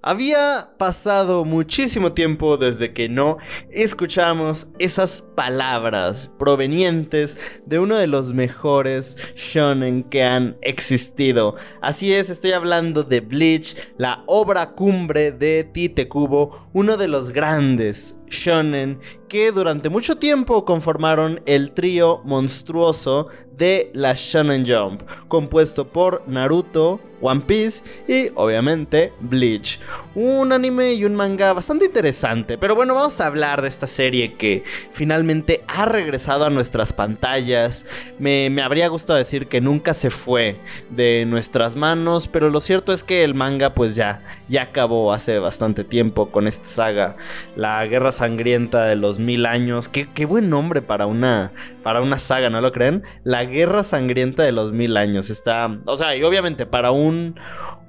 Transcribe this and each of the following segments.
Había pasado muchísimo tiempo desde que no escuchamos esas palabras provenientes de uno de los mejores shonen que han existido. Así es, estoy hablando de Bleach, la obra cumbre de Tite Kubo, uno de los grandes shonen que durante mucho tiempo conformaron el trío monstruoso de la Shonen Jump, compuesto por Naruto, One Piece y obviamente Bleach. Un anime y un manga bastante interesante, pero bueno, vamos a hablar de esta serie que finalmente ha regresado a nuestras pantallas. Me, habría gustado decir que nunca se fue de nuestras manos, pero lo cierto es que el manga pues ya, ya acabó hace bastante tiempo con esta saga, la Guerra Sangrienta de los Mil Años. Qué, qué buen nombre para una, para una saga, ¿no lo creen? La Guerra Sangrienta de los Mil Años. Está, o sea, y obviamente para un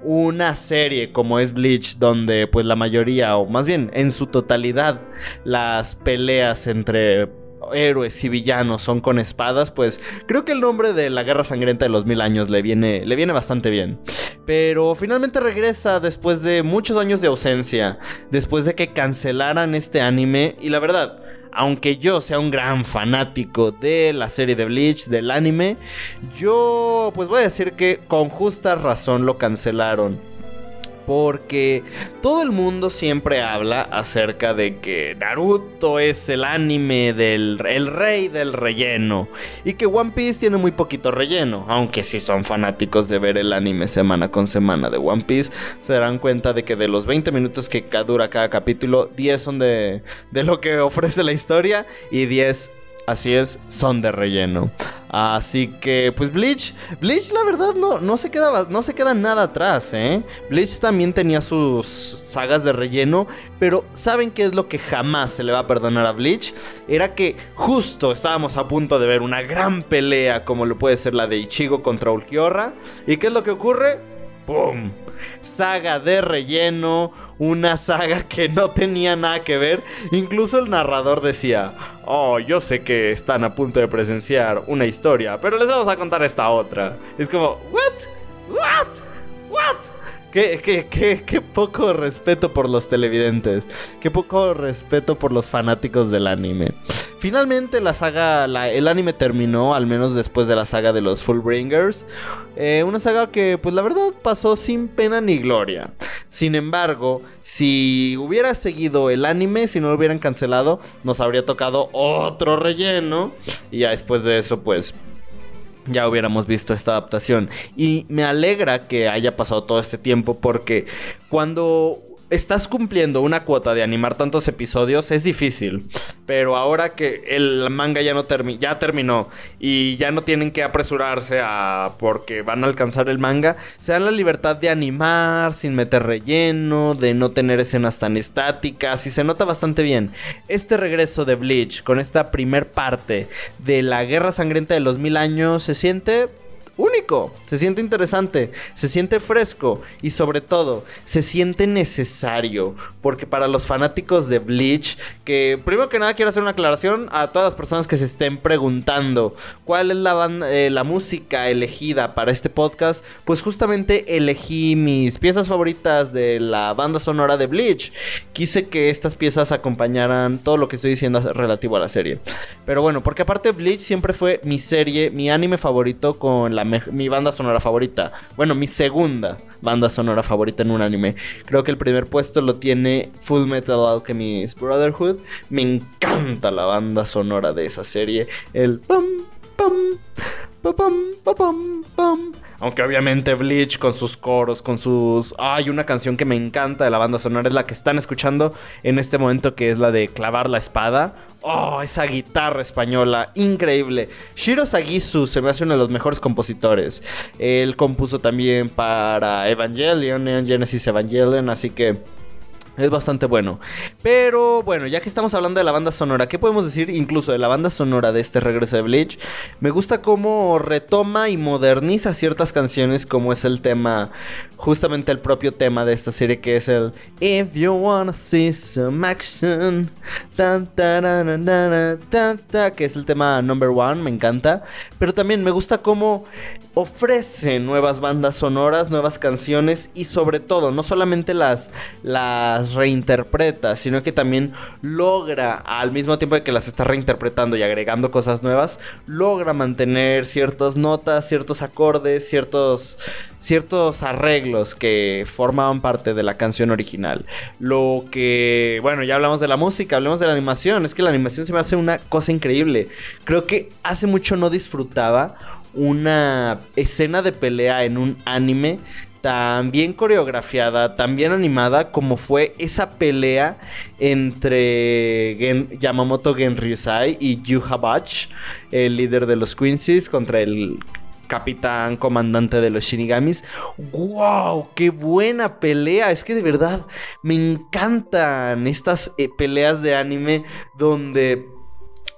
una serie como es Bleach, donde pues la mayoría, o más bien en su totalidad, las peleas entre héroes y villanos son con espadas, pues creo que el nombre de la Guerra Sangrienta de los Mil Años le viene, le viene bastante bien. Pero finalmente regresa después de muchos años de ausencia, después de que cancelaran este anime, y la verdad, aunque yo sea un gran fanático de la serie de Bleach, del anime, yo pues voy a decir que con justa razón lo cancelaron porque todo el mundo siempre habla acerca de que Naruto es el anime del el rey del relleno y que One Piece tiene muy poquito relleno, aunque si son fanáticos de ver el anime semana con semana de One Piece, se darán cuenta de que de los 20 minutos que dura cada capítulo, 10 son de, de lo que ofrece la historia y 10 Así es, son de relleno. Así que, pues Bleach, Bleach la verdad no, no, se queda, no se queda nada atrás, ¿eh? Bleach también tenía sus sagas de relleno, pero ¿saben qué es lo que jamás se le va a perdonar a Bleach? Era que justo estábamos a punto de ver una gran pelea como lo puede ser la de Ichigo contra Ulquiorra. ¿Y qué es lo que ocurre? ¡Pum! Saga de relleno, una saga que no tenía nada que ver. Incluso el narrador decía, oh, yo sé que están a punto de presenciar una historia, pero les vamos a contar esta otra. Es como, ¿what? ¿What? ¿What? Qué, qué, qué, qué, poco respeto por los televidentes. Qué poco respeto por los fanáticos del anime. Finalmente la saga, el anime terminó, al menos después de la saga de los Fullbringers. Eh, una saga que, pues la verdad, pasó sin pena ni gloria. Sin embargo, si hubiera seguido el anime, si no lo hubieran cancelado, nos habría tocado otro relleno. Y ya después de eso, pues ya hubiéramos visto esta adaptación. Y me alegra que haya pasado todo este tiempo porque cuando estás cumpliendo una cuota de animar tantos episodios, es difícil. Pero ahora que el manga ya no ya terminó y ya no tienen que apresurarse a porque van a alcanzar el manga, se dan la libertad de animar sin meter relleno, de no tener escenas tan estáticas y se nota bastante bien. Este regreso de Bleach con esta primer parte de la Guerra Sangrienta de los Mil Años se siente se siente interesante, se siente fresco y sobre todo se siente necesario. Porque para los fanáticos de Bleach, que primero que nada quiero hacer una aclaración a todas las personas que se estén preguntando cuál es la, eh, la música elegida para este podcast, pues justamente elegí mis piezas favoritas de la banda sonora de Bleach. Quise que estas piezas acompañaran todo lo que estoy diciendo relativo a la serie. Pero bueno, porque aparte Bleach siempre fue mi serie, mi anime favorito con la mi banda sonora favorita. Bueno, mi segunda banda sonora favorita en un anime. Creo que el primer puesto lo tiene Full Metal Alchemist Brotherhood. Me encanta la banda sonora de esa serie. El pam, Aunque obviamente Bleach con sus coros, con sus... Hay una canción que me encanta de la banda sonora, es la que están escuchando en este momento, que es la de Clavar la Espada. Oh, esa guitarra española, increíble. Shiro Sagisu se me hace uno de los mejores compositores. Él compuso también para Evangelion, Neon Genesis Evangelion, así que Es bastante bueno. Pero bueno, ya que estamos hablando de la banda sonora, ¿qué podemos decir incluso de la banda sonora de este regreso de Bleach? Me gusta cómo retoma y moderniza ciertas canciones, como es el tema, justamente el propio tema de esta serie, que es el If You Wanna See Some Action, que es el tema number one, me encanta. Pero también me gusta cómo ofrece nuevas bandas sonoras, nuevas canciones y sobre todo, no solamente las, las reinterpreta, sino que también logra, al mismo tiempo de que las está reinterpretando y agregando cosas nuevas, logra mantener ciertas notas, ciertos acordes, ciertos, ciertos arreglos que formaban parte de la canción original. Lo que, bueno, ya hablamos de la música, hablemos de la animación, es que la animación se me hace una cosa increíble. Creo que hace mucho no disfrutaba una escena de pelea en un anime tan bien coreografiada, tan bien animada como fue esa pelea entre Yamamoto Genryusai y Yu Habach, el líder de los Quincy's, contra el capitán comandante de los Shinigamis. ¡Wow! ¡Qué buena pelea! Es que de verdad me encantan estas eh, peleas de anime donde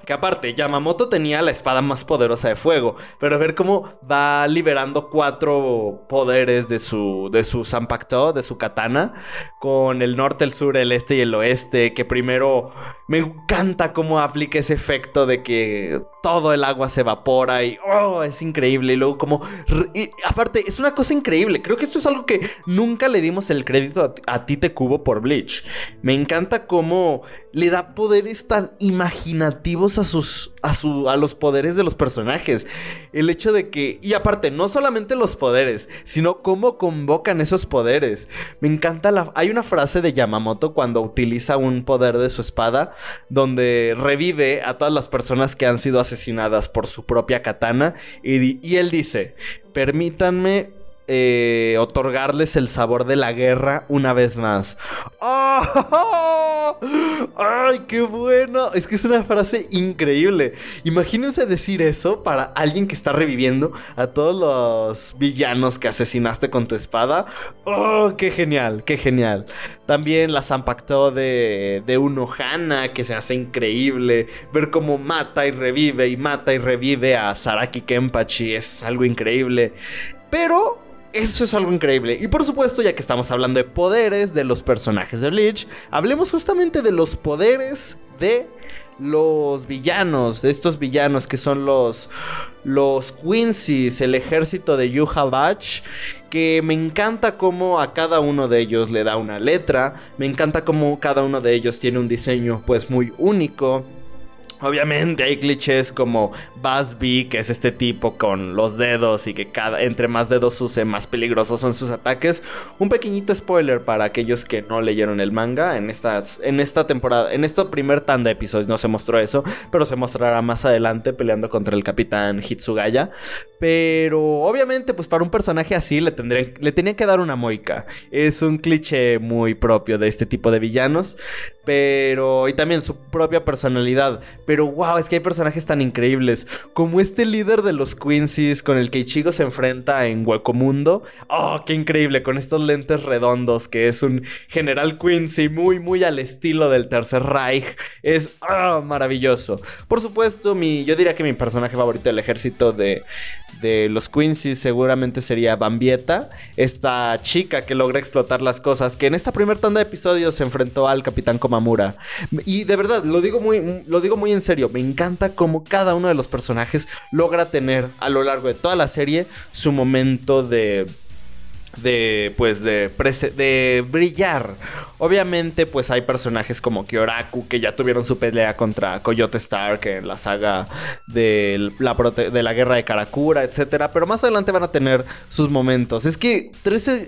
que aparte, Yamamoto tenía la espada más poderosa de fuego. Pero ver cómo va liberando cuatro poderes de su, de su Zanpakuto, de su katana. Con el norte, el sur, el este y el oeste. Que primero me encanta cómo aplica ese efecto de que todo el agua se evapora y oh, es increíble. Y luego como... Aparte, es una cosa increíble. Creo que esto es algo que nunca le dimos el crédito a, a Tite Cubo por Bleach. Me encanta cómo le da poderes tan imaginativos a sus a su a los poderes de los personajes. El hecho de que y aparte no solamente los poderes, sino cómo convocan esos poderes. Me encanta la hay una frase de Yamamoto cuando utiliza un poder de su espada donde revive a todas las personas que han sido asesinadas por su propia katana y, él dice, "Permítanme eh, otorgarles el sabor de la guerra una vez más. ¡Oh! ¡Ay, qué bueno! Es que es una frase increíble. Imagínense decir eso para alguien que está reviviendo a todos los villanos que asesinaste con tu espada. ¡Oh, qué genial! ¡Qué genial! También la Zampactó de, de Unohana, que se hace increíble. Ver cómo mata y revive y mata y revive a Saraki Kenpachi es algo increíble. Pero eso es algo increíble. Y por supuesto, ya que estamos hablando de poderes de los personajes de Bleach, hablemos justamente de los poderes de los villanos, de estos villanos que son los los Quincy's, el ejército de Yuha Bach, que me encanta cómo a cada uno de ellos le da una letra, me encanta cómo cada uno de ellos tiene un diseño pues muy único. Obviamente hay clichés como Busby, que es este tipo con los dedos y que cada, entre más dedos use, más peligrosos son sus ataques. Un pequeñito spoiler para aquellos que no leyeron el manga. En, estas, en esta temporada, en este primer tanda de episodios no se mostró eso, pero se mostrará más adelante peleando contra el capitán Hitsugaya. Pero obviamente, pues para un personaje así le, tendrían, le tenían que dar una moica. Es un cliché muy propio de este tipo de villanos. Pero. Y también su propia personalidad. Pero wow, es que hay personajes tan increíbles. Como este líder de los Quincy's con el que Ichigo se enfrenta en Hueco Mundo. Oh, qué increíble. Con estos lentes redondos. Que es un general Quincy muy, muy al estilo del Tercer Reich. Es oh, maravilloso. Por supuesto, mi, yo diría que mi personaje favorito del ejército de, de los Quincy's seguramente sería Bambieta. Esta chica que logra explotar las cosas. Que en esta primera tanda de episodios se enfrentó al Capitán Y de verdad, lo digo muy, lo digo muy en serio. Me encanta cómo cada uno de los personajes logra tener a lo largo de toda la serie su momento de de pues de, de brillar. Obviamente pues hay personajes como Kyoraku que ya tuvieron su pelea contra Coyote Stark en la saga de la, de la guerra de Karakura, etcétera, pero más adelante van a tener sus momentos. Es que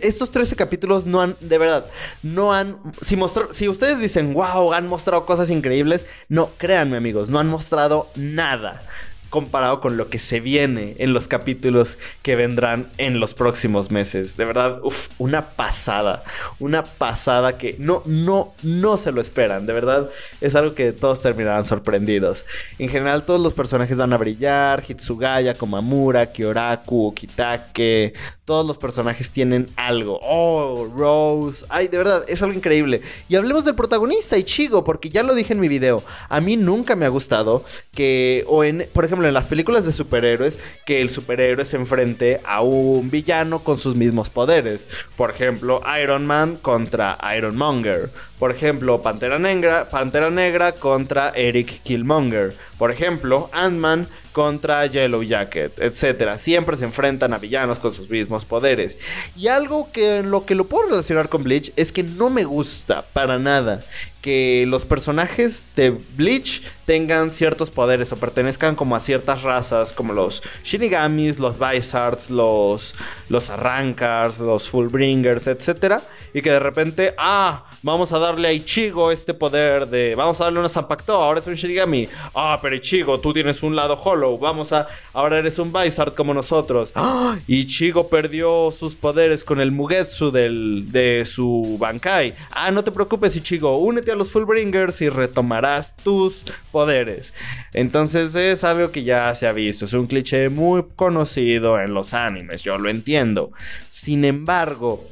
estos 13 capítulos no han de verdad no han si si ustedes dicen, "Wow, han mostrado cosas increíbles", no, créanme amigos, no han mostrado nada comparado con lo que se viene en los capítulos que vendrán en los próximos meses. De verdad, uff, una pasada, una pasada que no, no, no se lo esperan. De verdad, es algo que todos terminarán sorprendidos. En general, todos los personajes van a brillar: Hitsugaya, Komamura, Kyoraku, Kitake, Todos los personajes tienen algo. Oh, Rose. Ay, de verdad, es algo increíble. Y hablemos del protagonista, Ichigo, porque ya lo dije en mi video. A mí nunca me ha gustado que, o en, por ejemplo, en las películas de superhéroes, que el superhéroe se enfrente a un villano con sus mismos poderes. Por ejemplo, Iron Man contra Ironmonger. Por ejemplo, Pantera Negra, Pantera Negra contra Eric Killmonger. Por ejemplo, Ant-Man contra Yellow Jacket, etc. Siempre se enfrentan a villanos con sus mismos poderes. Y algo que lo que lo puedo relacionar con Bleach es que no me gusta para nada que los personajes de Bleach tengan ciertos poderes o pertenezcan como a ciertas razas, como los Shinigamis, los Vizards, los, los Arrancars, los Fullbringers, etc. Y que de repente, ah, vamos a darle a Ichigo este poder de, vamos a darle una Zanpakuto, ahora es un Shinigami. Ah, pero Ichigo, tú tienes un lado Hollow, vamos a, ahora eres un Vizard como nosotros. Ah, Ichigo perdió sus poderes con el Mugetsu del, de su Bankai. Ah, no te preocupes, Ichigo, únete a los Fullbringers y retomarás tus poderes. Entonces es algo que ya se ha visto, es un cliché muy conocido en los animes, yo lo entiendo. Sin embargo,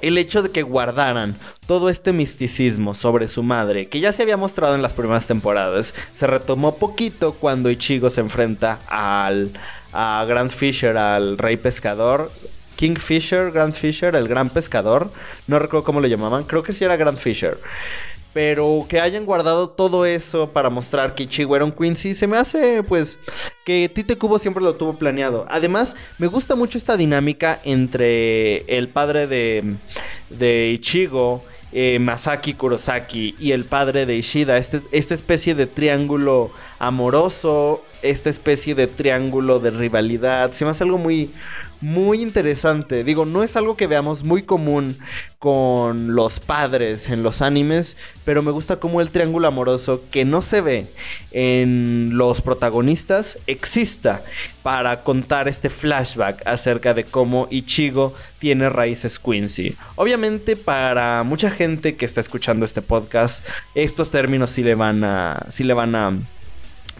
el hecho de que guardaran todo este misticismo sobre su madre, que ya se había mostrado en las primeras temporadas, se retomó poquito cuando Ichigo se enfrenta al a Grand Fisher, al rey pescador. King Fisher, Grand Fisher, el gran pescador. No recuerdo cómo lo llamaban. Creo que sí era Grand Fisher. Pero que hayan guardado todo eso para mostrar que Ichigo era un Quincy, se me hace pues que Tite Kubo siempre lo tuvo planeado. Además, me gusta mucho esta dinámica entre el padre de, de Ichigo, eh, Masaki Kurosaki, y el padre de Ishida. Este, esta especie de triángulo amoroso, esta especie de triángulo de rivalidad. Se me hace algo muy, muy interesante. Digo, no es algo que veamos muy común con los padres en los animes, pero me gusta como el triángulo amoroso que no se ve en los protagonistas exista para contar este flashback acerca de cómo Ichigo tiene raíces Quincy. Obviamente para mucha gente que está escuchando este podcast, estos términos sí le van a sí le van a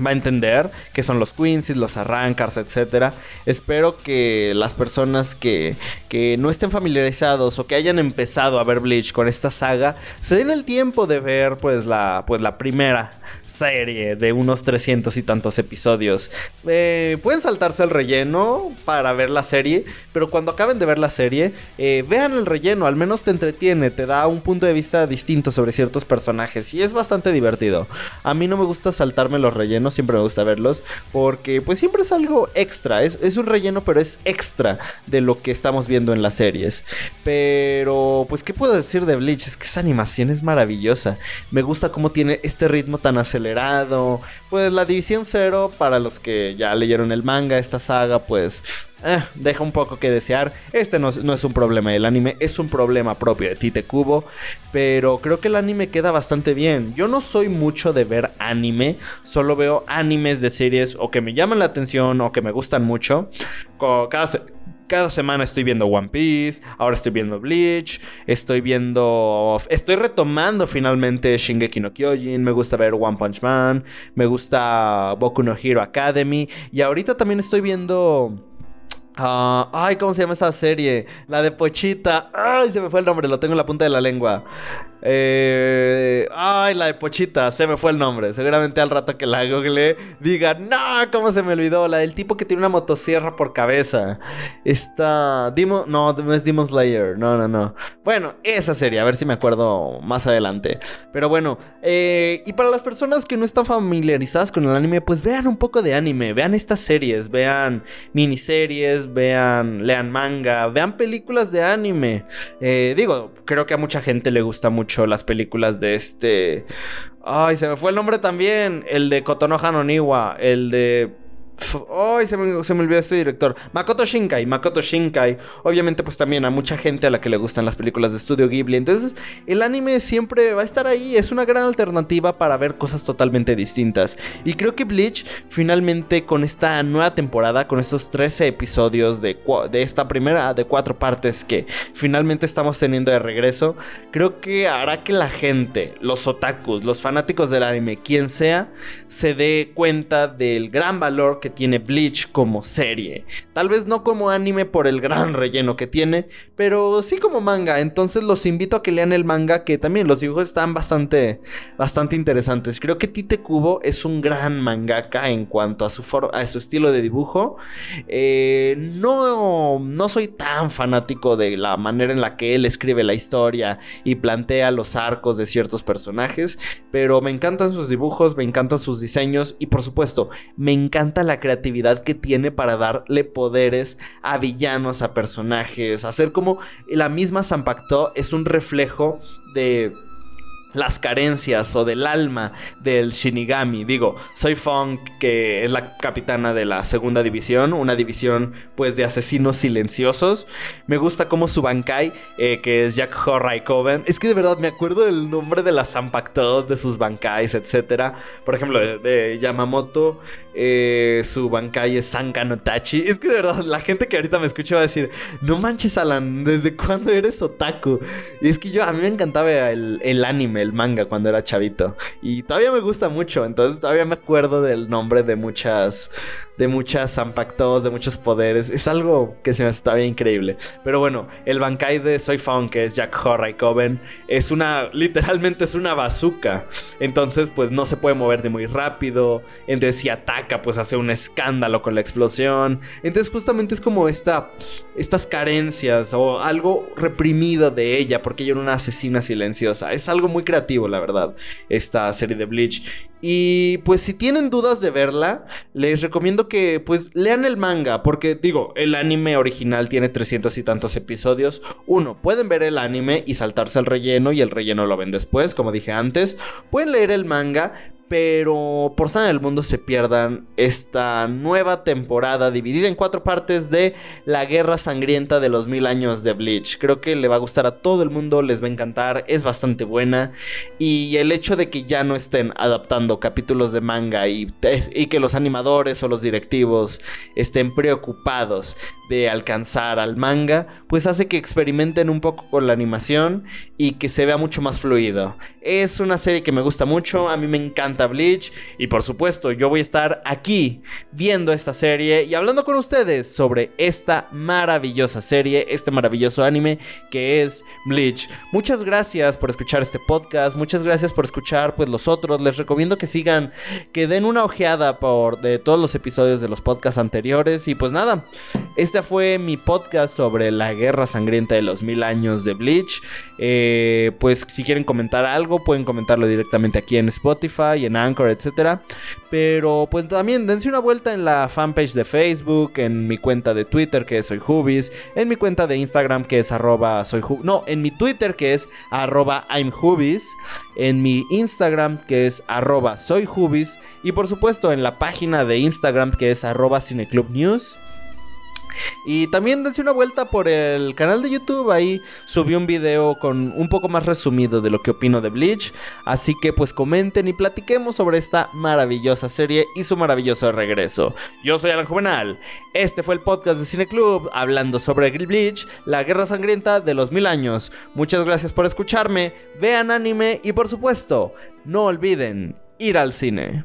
va a entender que son los Quincy, los Arrancars, etc. Espero que las personas que, que no estén familiarizados o que hayan empezado a ver Bleach con esta saga se den el tiempo de ver pues la, pues, la primera serie de unos 300 y tantos episodios. Eh, pueden saltarse el relleno para ver la serie, pero cuando acaben de ver la serie, eh, vean el relleno, al menos te entretiene, te da un punto de vista distinto sobre ciertos personajes y es bastante divertido. A mí no me gusta saltarme los rellenos, siempre me gusta verlos, porque pues siempre es algo extra, es, es un relleno pero es extra de lo que estamos viendo en las series. Pero pues qué puedo decir de Bleach, es que esa animación es maravillosa, me gusta cómo tiene este ritmo tan acelerado pues la División Cero, para los que ya leyeron el manga, esta saga, pues eh, deja un poco que desear. Este no, no, es un problema del anime, es un problema propio de Tite Kubo. Pero creo que el anime queda bastante bien. Yo no soy mucho de ver anime, solo veo animes de series o que me llaman la atención o que me gustan mucho. Cada, cada semana estoy viendo One Piece, ahora estoy viendo Bleach, estoy viendo... Estoy retomando finalmente Shingeki no Kyojin, me gusta ver One Punch Man, me gusta Boku no Hero Academy y ahorita también estoy viendo... Uh, ay, ¿cómo se llama esa serie? La de Pochita. Ay, se me fue el nombre, lo tengo en la punta de la lengua. Eh, ay, la de Pochita, se me fue el nombre. Seguramente al rato que la google diga, no, ¿cómo se me olvidó? La del tipo que tiene una motosierra por cabeza. Esta. Dimo, no, no es Demon Slayer. No, no, no. Bueno, esa serie, a ver si me acuerdo más adelante. Pero bueno, eh, y para las personas que no están familiarizadas con el anime, pues vean un poco de anime. Vean estas series, vean miniseries, vean, lean manga, vean películas de anime. Eh, digo, creo que a mucha gente le gusta mucho las películas de este. Ay, se me fue el nombre también. El de Kotonoha no Niwa. El de Ay, se me, se me olvidó este director. Makoto Shinkai. Makoto Shinkai. Obviamente, pues también a mucha gente a la que le gustan las películas de estudio Ghibli. Entonces, el anime siempre va a estar ahí. Es una gran alternativa para ver cosas totalmente distintas. Y creo que Bleach, finalmente, con esta nueva temporada, con estos 13 episodios de, de esta primera de cuatro partes que finalmente estamos teniendo de regreso, creo que hará que la gente, los otakus, los fanáticos del anime, quien sea, se dé cuenta del gran valor que tiene Bleach como serie. Tal vez no como anime por el gran relleno que tiene, pero sí como manga. Entonces los invito a que lean el manga, que también los dibujos están bastante, bastante interesantes. Creo que Tite Kubo es un gran mangaka en cuanto a su, a su estilo de dibujo. Eh, no, no soy tan fanático de la manera en la que él escribe la historia y plantea los arcos de ciertos personajes, pero me encantan sus dibujos, me encantan sus diseños y por supuesto, me encanta la creatividad que tiene para darle poderes a villanos, a personajes, hacer como la misma Zanpakuto es un reflejo de las carencias o del alma del Shinigami. Digo, soy Funk, que es la capitana de la segunda división, una división pues de asesinos silenciosos. Me gusta como su Bankai, eh, que es Jack Horry Coven. Es que de verdad me acuerdo del nombre de las Zampactos, de sus Bankais, etc. Por ejemplo, de, Yamamoto, eh, su Bankai es Tachi. Es que de verdad, la gente que ahorita me escucha va a decir, no manches Alan, ¿desde cuándo eres otaku? Y es que yo, a mí me encantaba el anime el manga cuando era chavito. Y todavía me gusta mucho, entonces todavía me acuerdo del nombre de muchas de muchas Zampactos, de muchos poderes. Es algo que se me hace todavía increíble. Pero bueno, el Bankai de Soy Found, que es Jack Horry Coven, es una, literalmente es una bazooka. Entonces, pues no se puede mover de muy rápido. Entonces, si ataca, pues hace un escándalo con la explosión. Entonces, justamente es como esta, estas carencias o algo reprimido de ella, porque ella era una asesina silenciosa. Es algo muy creativo, la verdad, esta serie de Bleach. Y pues si tienen dudas de verla, les recomiendo que pues lean el manga, porque digo, el anime original tiene 300 y tantos episodios. Uno, pueden ver el anime y saltarse el relleno y el relleno lo ven después, como dije antes. Pueden leer el manga, pero por nada del mundo se pierdan esta nueva temporada dividida en cuatro partes de la guerra sangrienta de los mil años de Bleach. Creo que le va a gustar a todo el mundo, les va a encantar, es bastante buena y el hecho de que ya no estén adaptando capítulos de manga y, y que los animadores o los directivos estén preocupados de alcanzar al manga, pues hace que experimenten un poco con la animación y que se vea mucho más fluido. Es una serie que me gusta mucho, a mí me encanta Bleach. Y por supuesto, yo voy a estar aquí viendo esta serie y hablando con ustedes sobre esta maravillosa serie, este maravilloso anime que es Bleach. Muchas gracias por escuchar este podcast, muchas gracias por escuchar pues los otros. Les recomiendo que sigan, que den una ojeada por de todos los episodios de los podcasts anteriores. Y pues nada, este fue mi podcast sobre la guerra sangrienta de los mil años de Bleach. Eh, pues si quieren comentar algo, pueden comentarlo directamente aquí en Spotify, Anchor, etcétera. Pero pues también dense una vuelta en la fanpage de Facebook, en mi cuenta de Twitter que es soy en mi cuenta de Instagram que es arroba soy no, en mi Twitter que es arroba en mi Instagram que es arroba soy y por supuesto en la página de Instagram que es arroba cineclub news. Y también dense una vuelta por el canal de YouTube. Ahí subí un video con un poco más resumido de lo que opino de Bleach. Así que pues comenten y platiquemos sobre esta maravillosa serie y su maravilloso regreso. Yo soy Alan Juvenal. Este fue el podcast de Cine Club hablando sobre Bleach, la guerra sangrienta de los mil años. Muchas gracias por escucharme. Vean anime y por supuesto, no olviden ir al cine.